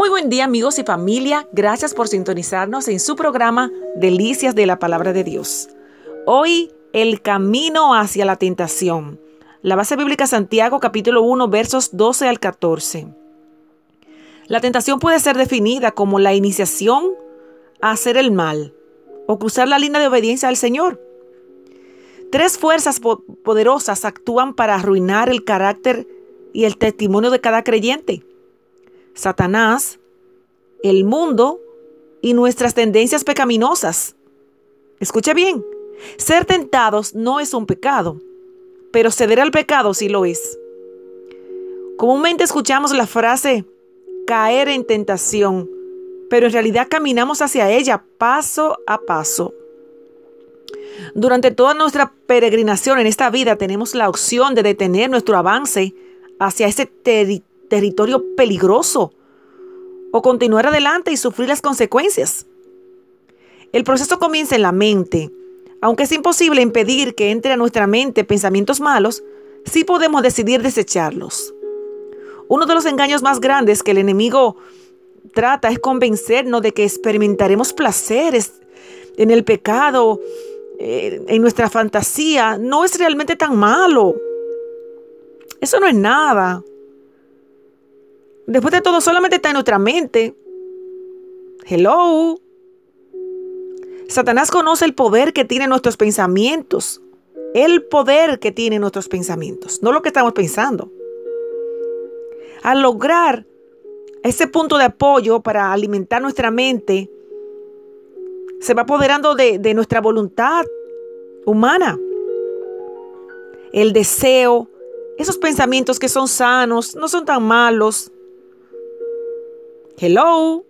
Muy buen día amigos y familia, gracias por sintonizarnos en su programa Delicias de la Palabra de Dios. Hoy el camino hacia la tentación. La base bíblica Santiago capítulo 1 versos 12 al 14. La tentación puede ser definida como la iniciación a hacer el mal o cruzar la línea de obediencia al Señor. Tres fuerzas poderosas actúan para arruinar el carácter y el testimonio de cada creyente. Satanás, el mundo y nuestras tendencias pecaminosas. Escucha bien, ser tentados no es un pecado, pero ceder al pecado sí lo es. Comúnmente escuchamos la frase caer en tentación, pero en realidad caminamos hacia ella paso a paso. Durante toda nuestra peregrinación en esta vida tenemos la opción de detener nuestro avance hacia ese territorio peligroso o continuar adelante y sufrir las consecuencias. El proceso comienza en la mente. Aunque es imposible impedir que entre a nuestra mente pensamientos malos, sí podemos decidir desecharlos. Uno de los engaños más grandes que el enemigo trata es convencernos de que experimentaremos placeres en el pecado, eh, en nuestra fantasía. No es realmente tan malo. Eso no es nada. Después de todo, solamente está en nuestra mente. Hello. Satanás conoce el poder que tienen nuestros pensamientos. El poder que tienen nuestros pensamientos, no lo que estamos pensando. Al lograr ese punto de apoyo para alimentar nuestra mente, se va apoderando de, de nuestra voluntad humana. El deseo, esos pensamientos que son sanos, no son tan malos, Hello.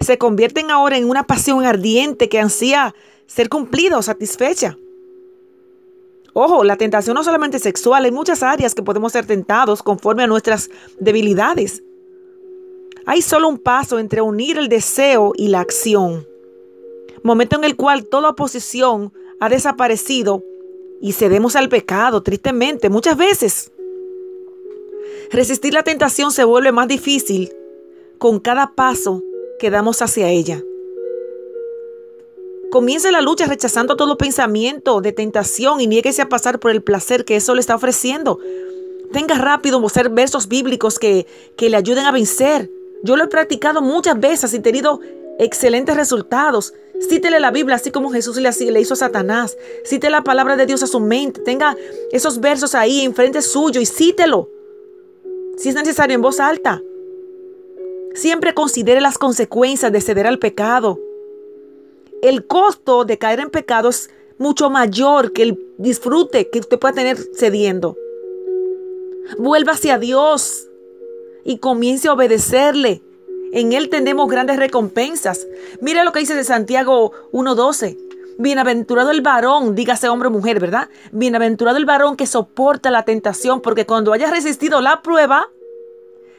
Se convierten ahora en una pasión ardiente que ansía ser cumplida o satisfecha. Ojo, la tentación no solamente sexual, hay muchas áreas que podemos ser tentados conforme a nuestras debilidades. Hay solo un paso entre unir el deseo y la acción. Momento en el cual toda oposición ha desaparecido y cedemos al pecado, tristemente, muchas veces. Resistir la tentación se vuelve más difícil con cada paso que damos hacia ella. Comience la lucha rechazando todo pensamiento de tentación y niéguese a pasar por el placer que eso le está ofreciendo. Tenga rápido hacer versos bíblicos que, que le ayuden a vencer. Yo lo he practicado muchas veces y he tenido excelentes resultados. Cítele la Biblia así como Jesús le, le hizo a Satanás. Cite la palabra de Dios a su mente. Tenga esos versos ahí enfrente suyo y cítelo. Si es necesario en voz alta. Siempre considere las consecuencias de ceder al pecado. El costo de caer en pecado es mucho mayor que el disfrute que usted puede tener cediendo. Vuelva hacia Dios y comience a obedecerle. En Él tendremos grandes recompensas. Mira lo que dice de Santiago 1.12. Bienaventurado el varón, dígase hombre o mujer, ¿verdad? Bienaventurado el varón que soporta la tentación, porque cuando haya resistido la prueba,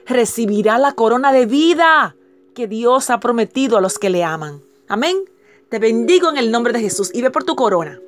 recibirá la corona de vida que Dios ha prometido a los que le aman. Amén. Te bendigo en el nombre de Jesús y ve por tu corona.